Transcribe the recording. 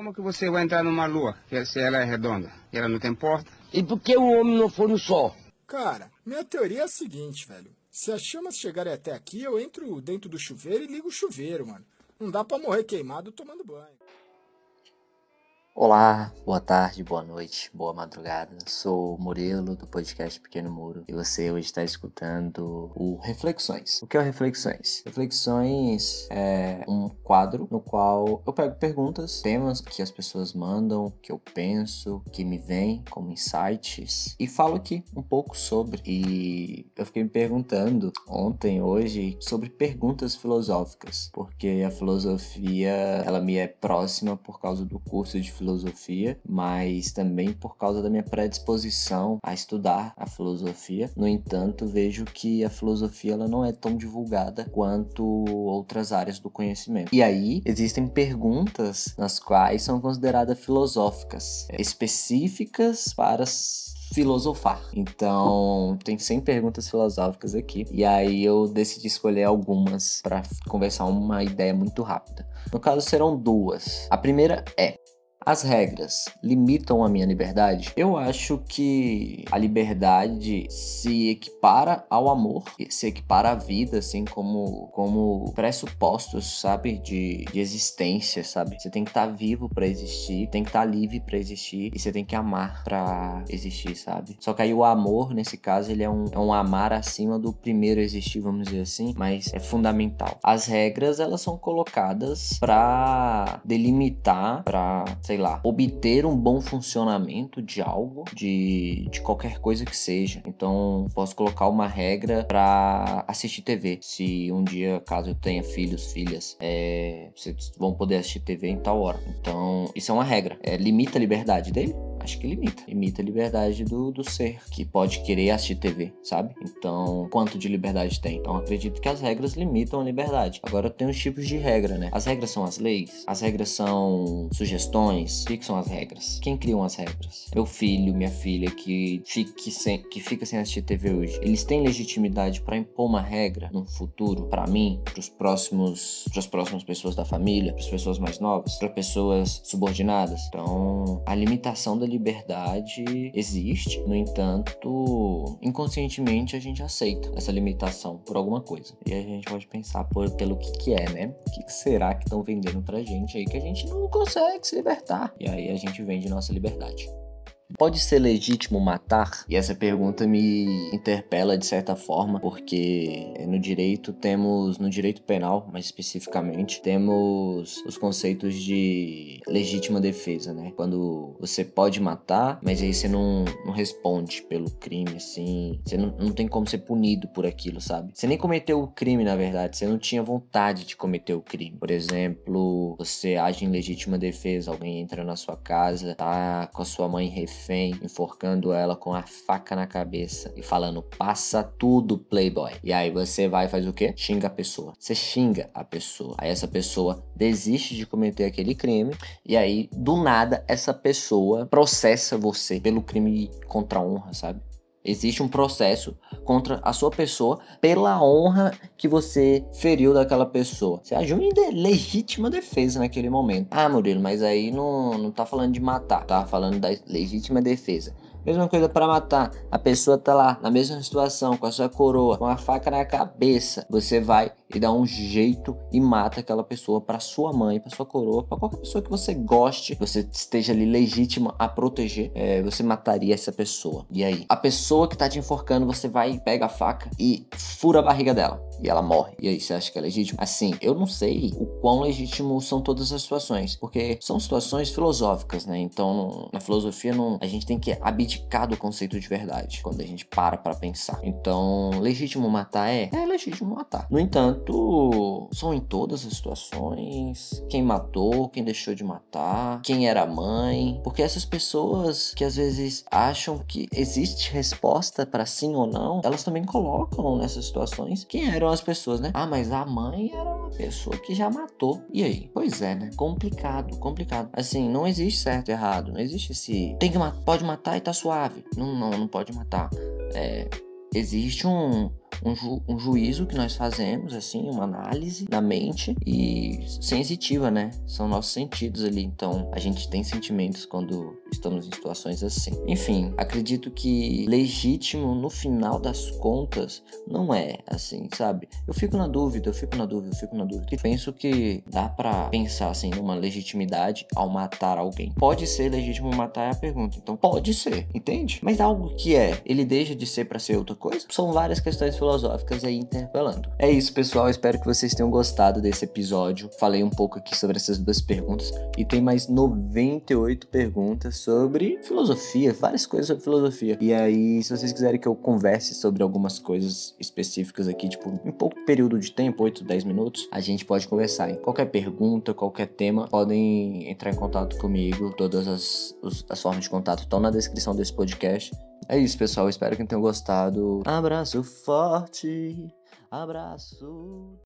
Como que você vai entrar numa lua se ela é redonda e ela não tem porta? E por que o homem não foi no sol? Cara, minha teoria é a seguinte, velho. Se as chamas chegarem até aqui, eu entro dentro do chuveiro e ligo o chuveiro, mano. Não dá pra morrer queimado tomando banho. Olá, boa tarde, boa noite, boa madrugada. Sou Murilo do podcast Pequeno Muro e você hoje está escutando o Reflexões. O que é o Reflexões? Reflexões é um quadro no qual eu pego perguntas, temas que as pessoas mandam, que eu penso, que me vêm como insights e falo aqui um pouco sobre. E eu fiquei me perguntando ontem, hoje, sobre perguntas filosóficas, porque a filosofia ela me é próxima por causa do curso de filosofia, mas também por causa da minha predisposição a estudar a filosofia. No entanto, vejo que a filosofia ela não é tão divulgada quanto outras áreas do conhecimento. E aí existem perguntas nas quais são consideradas filosóficas, específicas para filosofar. Então, tem 100 perguntas filosóficas aqui. E aí eu decidi escolher algumas para conversar uma ideia muito rápida. No caso, serão duas. A primeira é: as regras limitam a minha liberdade? Eu acho que a liberdade se equipara ao amor, se equipara à vida, assim, como, como pressupostos, sabe? De, de existência, sabe? Você tem que estar tá vivo para existir, tem que estar tá livre para existir e você tem que amar para existir, sabe? Só que aí o amor, nesse caso, ele é um, é um amar acima do primeiro existir, vamos dizer assim, mas é fundamental. As regras, elas são colocadas para delimitar, para sei lá, obter um bom funcionamento de algo, de, de qualquer coisa que seja. Então, posso colocar uma regra para assistir TV. Se um dia, caso eu tenha filhos, filhas, é, vocês vão poder assistir TV em tal hora. Então, isso é uma regra. É, limita a liberdade dele? Acho que limita. Limita a liberdade do, do ser, que pode querer assistir TV, sabe? Então, quanto de liberdade tem? Então, acredito que as regras limitam a liberdade. Agora, tem os tipos de regra, né? As regras são as leis, as regras são sugestões. O que, são as regras? Quem criam as regras? Meu filho, minha filha que, fique sem, que fica sem assistir TV hoje. Eles têm legitimidade para impor uma regra no futuro para mim, para os próximos, para as próximas pessoas da família, para as pessoas mais novas, para pessoas subordinadas. Então, a limitação da liberdade existe, no entanto, inconscientemente a gente aceita essa limitação por alguma coisa. E a gente pode pensar por, pelo que, que é, né? O que, que será que estão vendendo pra gente aí que a gente não consegue se libertar? E aí a gente vende nossa liberdade. Pode ser legítimo matar? E essa pergunta me interpela de certa forma, porque no direito temos, no direito penal, mais especificamente, temos os conceitos de legítima defesa, né? Quando você pode matar, mas aí você não, não responde pelo crime, assim, você não, não tem como ser punido por aquilo, sabe? Você nem cometeu o crime, na verdade, você não tinha vontade de cometer o crime. Por exemplo, você age em legítima defesa, alguém entra na sua casa, tá com a sua mãe refém refém, enforcando ela com a faca na cabeça e falando: passa tudo, playboy. E aí você vai e faz o quê? Xinga a pessoa. Você xinga a pessoa. Aí essa pessoa desiste de cometer aquele crime. E aí, do nada, essa pessoa processa você pelo crime contra a honra, sabe? Existe um processo contra a sua pessoa pela honra que você feriu daquela pessoa. Você agiu em de legítima defesa naquele momento. Ah, Murilo, mas aí não, não tá falando de matar, tá falando da legítima defesa. Mesma coisa para matar. A pessoa tá lá na mesma situação, com a sua coroa, com a faca na cabeça. Você vai e dá um jeito e mata aquela pessoa para sua mãe, para sua coroa, para qualquer pessoa que você goste, você esteja ali legítima a proteger, é, você mataria essa pessoa. E aí, a pessoa que tá te enforcando, você vai, pega a faca e fura a barriga dela. E ela morre. E aí, você acha que é legítimo? Assim, eu não sei o quão legítimo são todas as situações, porque são situações filosóficas, né? Então, na filosofia, não, a gente tem que abdicar do conceito de verdade quando a gente para para pensar. Então, legítimo matar é? É legítimo matar. No entanto, tanto são em todas as situações. Quem matou, quem deixou de matar, quem era mãe. Porque essas pessoas que às vezes acham que existe resposta para sim ou não, elas também colocam nessas situações quem eram as pessoas, né? Ah, mas a mãe era uma pessoa que já matou. E aí? Pois é, né? Complicado, complicado. Assim, não existe certo e errado. Não existe esse. Tem que matar, pode matar e tá suave. Não, não, não pode matar. É existe um, um, ju um juízo que nós fazemos, assim, uma análise na mente e sensitiva, né? São nossos sentidos ali. Então, a gente tem sentimentos quando estamos em situações assim. Enfim, acredito que legítimo, no final das contas, não é assim, sabe? Eu fico na dúvida, eu fico na dúvida, eu fico na dúvida. E penso que dá para pensar, assim, numa legitimidade ao matar alguém. Pode ser legítimo matar é a pergunta. Então, pode ser, entende? Mas algo que é, ele deixa de ser para ser outra coisa? São várias questões filosóficas aí interpelando. É isso, pessoal. Espero que vocês tenham gostado desse episódio. Falei um pouco aqui sobre essas duas perguntas e tem mais 98 perguntas sobre filosofia, várias coisas sobre filosofia. E aí, se vocês quiserem que eu converse sobre algumas coisas específicas aqui, tipo, em pouco período de tempo, 8, 10 minutos, a gente pode conversar. Em qualquer pergunta, qualquer tema, podem entrar em contato comigo. Todas as, as formas de contato estão na descrição desse podcast. É isso, pessoal. Espero que tenham gostado. Abraço forte. Abraço.